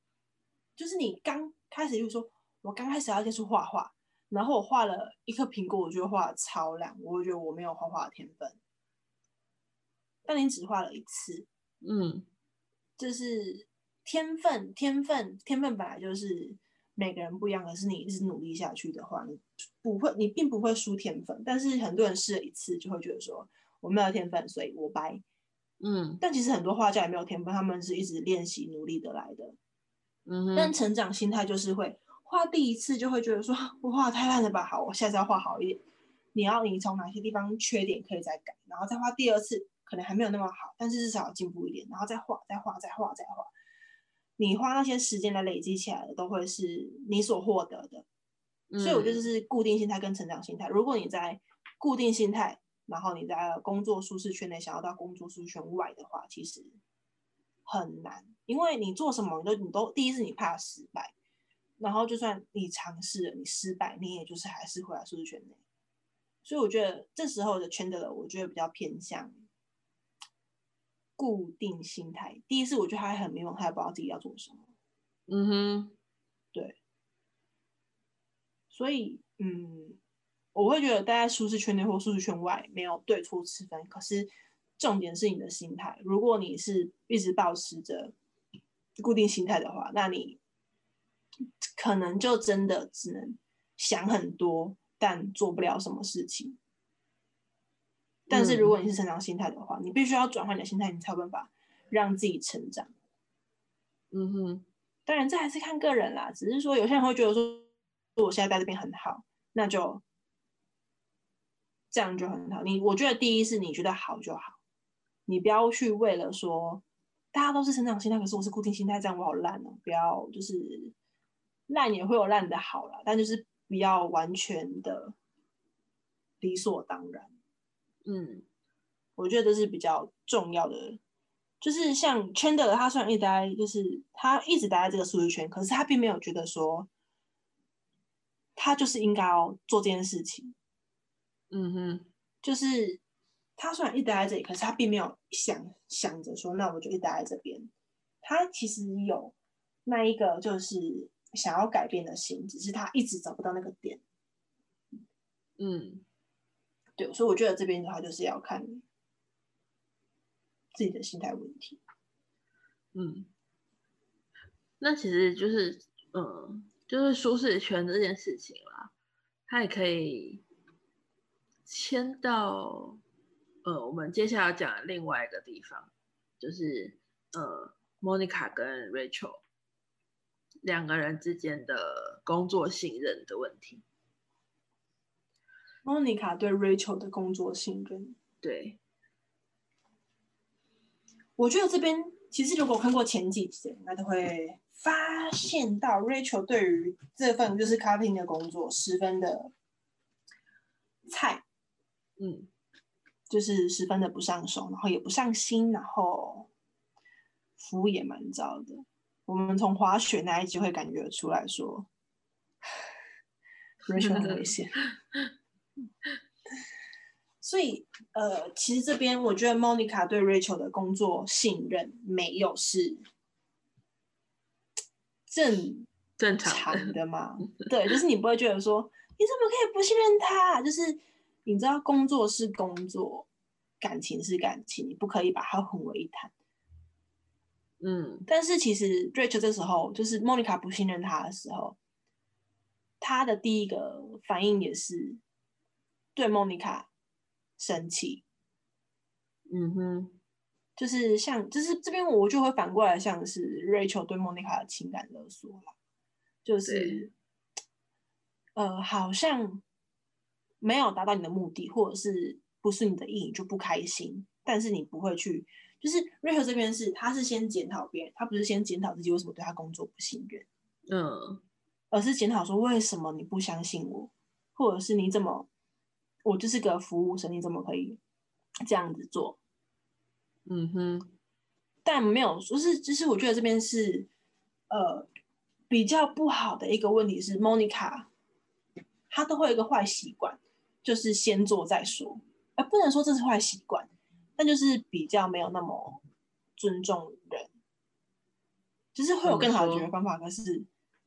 Speaker 2: 就是你刚开始，例如说。我刚开始要接触画画，然后我画了一颗苹果，我觉得画的超烂，我会觉得我没有画画的天分。但你只画了一次，嗯，就是天分，天分，天分本来就是每个人不一样，可是你一直努力下去的话，你不会，你并不会输天分。但是很多人试了一次，就会觉得说我没有天分，所以我掰。嗯，但其实很多画家也没有天分，他们是一直练习努力得来的。嗯，但成长心态就是会。画第一次就会觉得说，我画太烂了吧？好，我下次要画好一点。你要你从哪些地方缺点可以再改，然后再画第二次，可能还没有那么好，但是至少进步一点，然后再画，再画，再画，再画。你花那些时间来累积起来的，都会是你所获得的。所以我觉得是固定心态跟成长心态。如果你在固定心态，然后你在工作舒适圈内想要到工作舒适圈外的话，其实很难，因为你做什么，你都你都第一是你怕失败。然后，就算你尝试了，你失败，你也就是还是回来舒适圈内。所以我觉得这时候的圈的，我觉得比较偏向固定心态。第一是我觉得他还很迷茫，他也不知道自己要做什么。嗯哼，对。所以，嗯，我会觉得待在舒适圈内或舒适圈外没有对错之分。可是重点是你的心态。如果你是一直保持着固定心态的话，那你。可能就真的只能想很多，但做不了什么事情。但是如果你是成长心态的话，你必须要转换你的心态，你才有办法让自己成长。嗯哼，当然这还是看个人啦。只是说有些人会觉得说，我现在在这边很好，那就这样就很好。你我觉得第一是你觉得好就好，你不要去为了说大家都是成长心态，可是我是固定心态，这样我好烂哦。不要就是。烂也会有烂的好了，但就是不要完全的理所当然。
Speaker 1: 嗯，
Speaker 2: 我觉得这是比较重要的。就是像 Chandler，他虽然一直待，就是他一直待在这个舒适圈，可是他并没有觉得说，他就是应该要做这件事情。
Speaker 1: 嗯哼，
Speaker 2: 就是他虽然一直待在这里，可是他并没有想想着说，那我就一直待在这边。他其实有那一个就是想要改变的心，只是他一直找不到那个点。
Speaker 1: 嗯，
Speaker 2: 对，所以我觉得这边的话就是要看。自己的心态问题，
Speaker 1: 嗯，那其实就是，嗯，就是舒适圈这件事情啦，它也可以牵到，呃，我们接下来讲另外一个地方，就是，呃，Monica 跟 Rachel 两个人之间的工作信任的问题。
Speaker 2: Monica 对 Rachel 的工作信任，
Speaker 1: 对。
Speaker 2: 我觉得这边其实如果看过前几集，应该都会发现到 Rachel 对于这份就是 copying 的工作十分的菜，
Speaker 1: 嗯，
Speaker 2: 就是十分的不上手，然后也不上心，然后服务也蛮糟的。我们从滑雪那一集会感觉出来说，Rachel 很危险。所以，呃，其实这边我觉得 Monica 对 Rachel 的工作信任没有是正
Speaker 1: 正
Speaker 2: 常的嘛？对，就是你不会觉得说你怎么可以不信任他？就是你知道工作是工作，感情是感情，你不可以把它混为一谈。
Speaker 1: 嗯，
Speaker 2: 但是其实 Rachel 这时候就是 Monica 不信任他的时候，他的第一个反应也是对 Monica。生气，
Speaker 1: 嗯哼，
Speaker 2: 就是像，就是这边我就会反过来，像是 Rachel 对莫妮卡的情感勒索了，就是，呃，好像没有达到你的目的，或者是不是你的意，你就不开心，但是你不会去，就是 Rachel 这边是，他是先检讨别人，他不是先检讨自己为什么对他工作不信任，
Speaker 1: 嗯，
Speaker 2: 而是检讨说为什么你不相信我，或者是你怎么。我就是个服务生，你怎么可以这样子做？
Speaker 1: 嗯哼，
Speaker 2: 但没有，就是就是我觉得这边是呃比较不好的一个问题是，Monica 她都会有一个坏习惯，就是先做再说。呃，不能说这是坏习惯，但就是比较没有那么尊重人，就是会有更好的解决方法。可是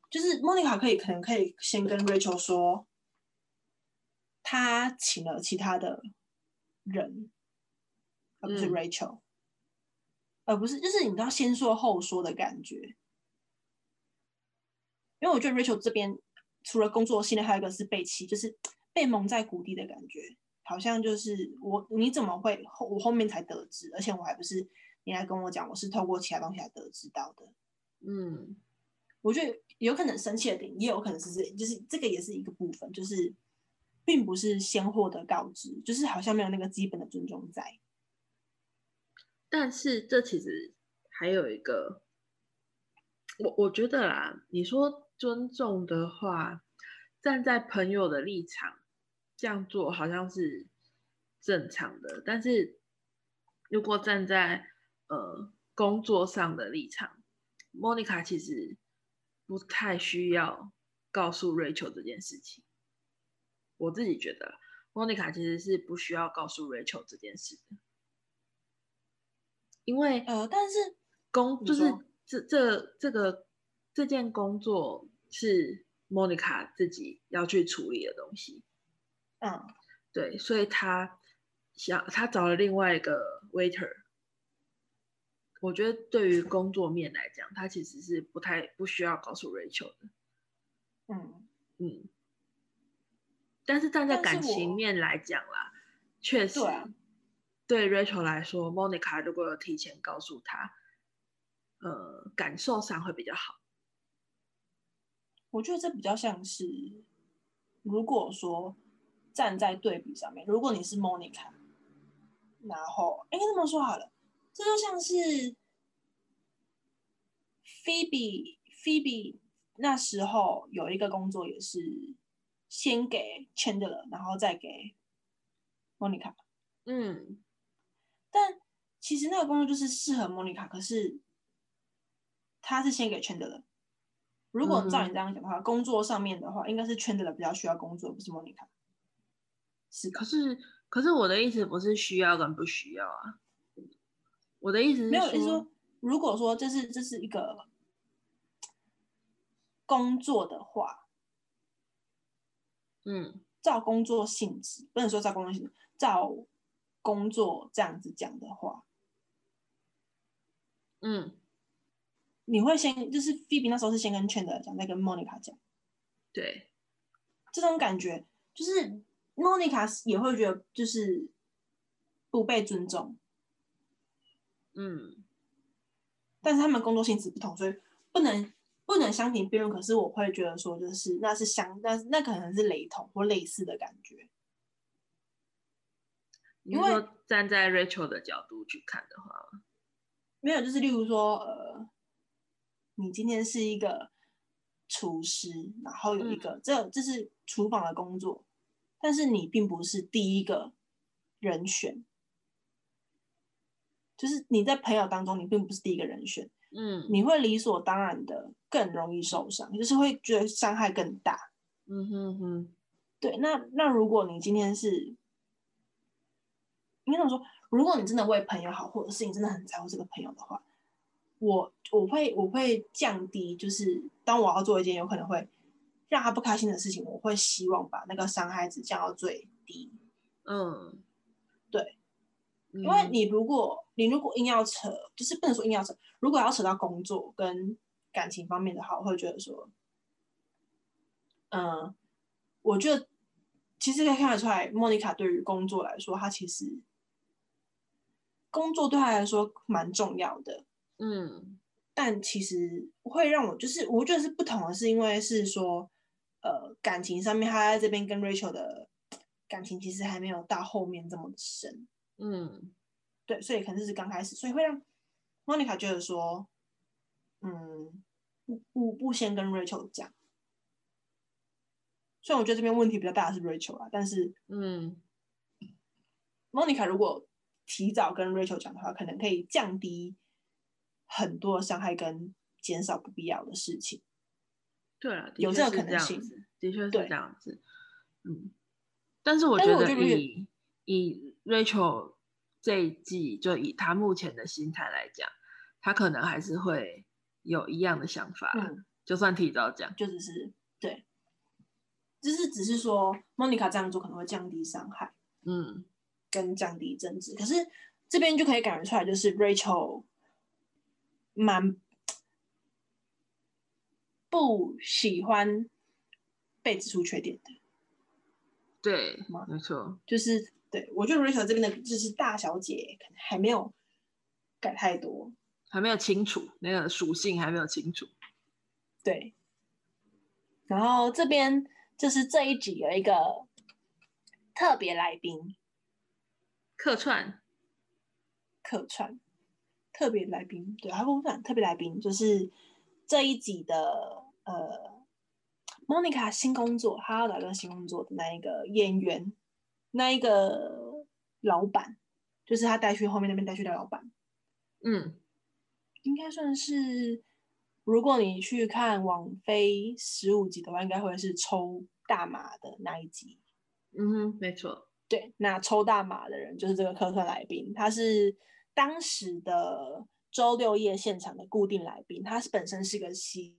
Speaker 2: 就是 Monica 可以可能可以先跟 Rachel 说。他请了其他的人，而不是 Rachel，而不是就是你知道先说后说的感觉。因为我觉得 Rachel 这边除了工作，现在还有一个是被气，就是被蒙在鼓底的感觉，好像就是我你怎么会后我后面才得知，而且我还不是你来跟我讲，我是透过其他东西来得知到的。
Speaker 1: 嗯，
Speaker 2: 我觉得有可能生气的点，也有可能是这，就是这个也是一个部分，就是。并不是先获得告知，就是好像没有那个基本的尊重在。
Speaker 1: 但是这其实还有一个，我我觉得啦，你说尊重的话，站在朋友的立场这样做好像是正常的。但是如果站在呃工作上的立场莫妮卡其实不太需要告诉 Rachel 这件事情。我自己觉得，莫妮卡其实是不需要告诉 Rachel 这件事的，因为
Speaker 2: 呃，但是
Speaker 1: 工就是这这这个这件工作是莫妮卡自己要去处理的东西，
Speaker 2: 嗯，
Speaker 1: 对，所以他想他找了另外一个 waiter，我觉得对于工作面来讲，他其实是不太不需要告诉 Rachel 的，
Speaker 2: 嗯。
Speaker 1: 嗯。但是站在感情面来讲啦，确实对 Rachel 来说，Monica 如果有提前告诉他，呃，感受上会比较好。
Speaker 2: 我觉得这比较像是，如果说站在对比上面，如果你是 Monica，然后应该这么说好了，这就像是 Phoebe，Phoebe 那时候有一个工作也是。先给 Chandler，然后再给 Monica。
Speaker 1: 嗯，
Speaker 2: 但其实那个工作就是适合 Monica，可是他是先给 Chandler。如果照你这样讲的话，工作上面的话，应该是 Chandler 比较需要工作，不是 Monica。
Speaker 1: 是，可是可是我的意思不是需要跟不需要啊。我的意思是
Speaker 2: 没有，是说如果说这是这是一个工作的话，
Speaker 1: 嗯，
Speaker 2: 照工作性质，不能说照工作性质，照工作这样子讲的话，
Speaker 1: 嗯。
Speaker 2: 你会先就是 Phoebe 那时候是先跟 Chandler 讲，再跟 Monica 讲，
Speaker 1: 对，
Speaker 2: 这种感觉就是 Monica 也会觉得就是不被尊重，
Speaker 1: 嗯，
Speaker 2: 但是他们工作性质不同，所以不能不能相提并论。可是我会觉得说，就是那是相，那那可能是雷同或类似的感觉。
Speaker 1: 因为站在 Rachel 的角度去看的话，
Speaker 2: 没有，就是例如说，呃。你今天是一个厨师，然后有一个这这是厨房的工作，但是你并不是第一个人选，就是你在朋友当中，你并不是第一个人选，
Speaker 1: 嗯，
Speaker 2: 你会理所当然的更容易受伤，就是会觉得伤害更大，
Speaker 1: 嗯哼哼，
Speaker 2: 对，那那如果你今天是，应该怎么说？如果你真的为朋友好，或者是你真的很在乎这个朋友的话。我我会我会降低，就是当我要做一件有可能会让他不开心的事情，我会希望把那个伤害值降到最低。
Speaker 1: 嗯，
Speaker 2: 对，因为你如果你如果硬要扯，就是不能说硬要扯，如果要扯到工作跟感情方面的话，我会觉得说，嗯，我觉得其实可以看得出来，莫妮卡对于工作来说，她其实工作对她来说蛮重要的。
Speaker 1: 嗯，
Speaker 2: 但其实会让我就是，我觉得是不同的，是因为是说，呃，感情上面，他在这边跟 Rachel 的感情其实还没有到后面这么深，
Speaker 1: 嗯，
Speaker 2: 对，所以可能是刚开始，所以会让 Monica 觉得说，嗯，不不不先跟 Rachel 讲，虽然我觉得这边问题比较大的是 Rachel 啊，但是，
Speaker 1: 嗯
Speaker 2: ，Monica 如果提早跟 Rachel 讲的话，可能可以降低。很多伤害跟减少不必要的事情，
Speaker 1: 对啊，
Speaker 2: 有这个可能性，
Speaker 1: 的确是这样子。嗯，但是我觉得以以 Rachel 这一季，就以他目前的心态来讲，他可能还是会有一样的想法。嗯，就算提早讲，
Speaker 2: 就只是对，就是只是说 Monica 这样做可能会降低伤害，
Speaker 1: 嗯，
Speaker 2: 跟降低争执。可是这边就可以感觉出来，就是 Rachel。蛮不喜欢被指出缺点的，
Speaker 1: 对，没错，
Speaker 2: 就是对我觉得 Rachel 这边的就是大小姐，可能还没有改太多，
Speaker 1: 还没有清楚那个属性，还没有清楚。
Speaker 2: 对，然后这边就是这一集有一个特别来宾
Speaker 1: 客串，
Speaker 2: 客串。特别来宾，对，还不算特别来宾，就是这一集的呃，Monica 新工作，她要找个新工作的那一个演员，那一个老板，就是他带去后面那边带去的老板，
Speaker 1: 嗯，
Speaker 2: 应该算是，如果你去看网飞十五集的话，应该会是抽大麻的那一集，
Speaker 1: 嗯哼，没错，
Speaker 2: 对，那抽大麻的人就是这个客串来宾，他是。当时的周六夜现场的固定来宾，他是本身是个喜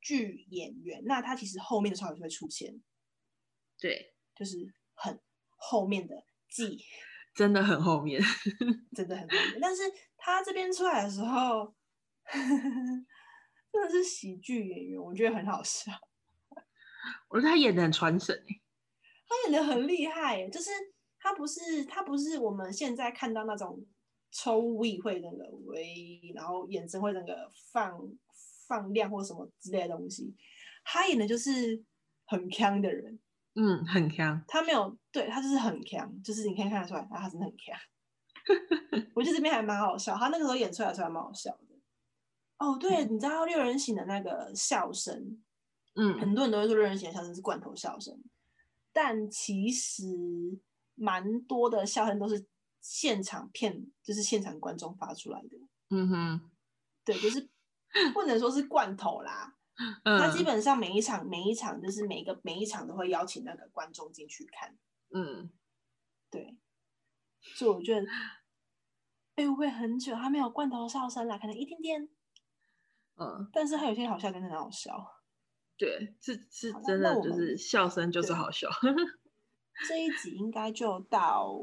Speaker 2: 剧演员，那他其实后面的时候也会出现，
Speaker 1: 对，
Speaker 2: 就是很后面的季，
Speaker 1: 真的很后面，
Speaker 2: 真的很后面。但是他这边出来的时候，真的是喜剧演员，我觉得很好笑。
Speaker 1: 我觉得他演的很传神
Speaker 2: 他演的很厉害，就是。他不是，他不是我们现在看到那种抽胃会那个微，然后眼神会那个放放亮或什么之类的东西。他演的就是很强的人，
Speaker 1: 嗯，很强。
Speaker 2: 他没有，对他就是很强，就是你可以看得出来，他真的很强。我觉得这边还蛮好笑，他那个时候演出来的时候还蛮好笑的。哦，对，你知道六人行的那个笑声，
Speaker 1: 嗯，
Speaker 2: 很多人都会说六人行的笑声是罐头笑声，但其实蛮多的笑声都是现场片，就是现场观众发出来的。
Speaker 1: 嗯哼，
Speaker 2: 对，就是不能说是罐头啦。他基本上每一场每一场就是每一个每一场都会邀请那个观众进去看。
Speaker 1: 嗯，
Speaker 2: 对，所以我觉得，哎，会不会很久他没有罐头笑声了？可能一点点。
Speaker 1: 嗯，
Speaker 2: 但是他有些好笑，真的很好笑。
Speaker 1: 对，是是真的，就是笑声就是好笑。
Speaker 2: 这一集应该就到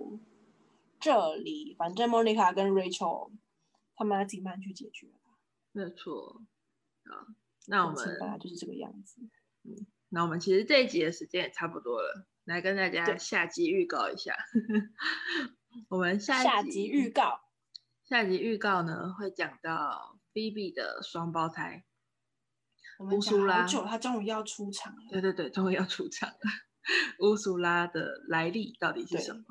Speaker 2: 这里，反正莫妮卡跟 Rachel 他们要自己慢去解决
Speaker 1: 没错。好，那我们
Speaker 2: 大概就是这个样子。
Speaker 1: 嗯，那我们其实这一集的时间也差不多了，来跟大家下集预告一下。我们下
Speaker 2: 下集预告，
Speaker 1: 下集预告呢会讲到 Phoebe 的双胞胎。
Speaker 2: 乌苏拉，他终于要出场了。
Speaker 1: 对对对，终于要出场了。乌苏拉的来历到底是什么？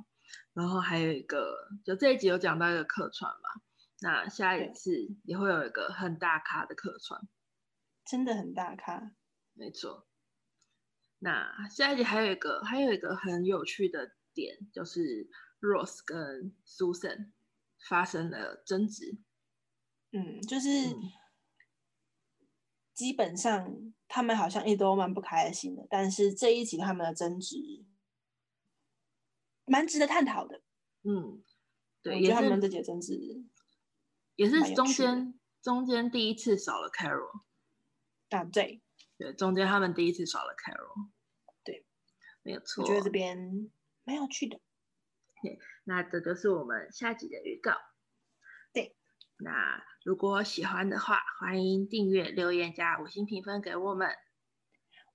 Speaker 1: 然后还有一个，就这一集有讲到一个客串嘛？那下一次也会有一个很大咖的客串，
Speaker 2: 真的很大咖，
Speaker 1: 没错。那下一集还有一个，还有一个很有趣的点，就是 Rose 跟 Susan 发生了争执。
Speaker 2: 嗯，就是。基本上他们好像一直都蛮不开心的，但是这一集他们的争执蛮值得探讨的。
Speaker 1: 嗯，对，
Speaker 2: 也是他们这节争执
Speaker 1: 也是中间中间第一次少了 Carol
Speaker 2: 啊，对
Speaker 1: 对，中间他们第一次少了 Carol，
Speaker 2: 对，
Speaker 1: 没有错。
Speaker 2: 我觉得这边蛮有趣的。
Speaker 1: 对，那这就是我们下集的预告。
Speaker 2: 对。
Speaker 1: 那如果喜欢的话，欢迎订阅、留言加五星评分给我们。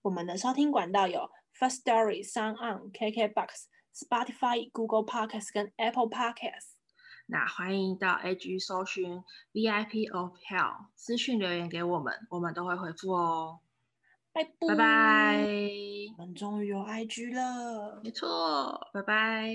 Speaker 2: 我们的收听管道有 First Story、Sound On、KKBox、Spotify、Google Podcast 跟 Apple Podcast。
Speaker 1: 那欢迎到 IG 搜寻 VIP of Hell，私讯留言给我们，我们都会回复哦。
Speaker 2: 拜
Speaker 1: 拜拜。
Speaker 2: 我们终于有 IG 了，
Speaker 1: 没错，拜拜。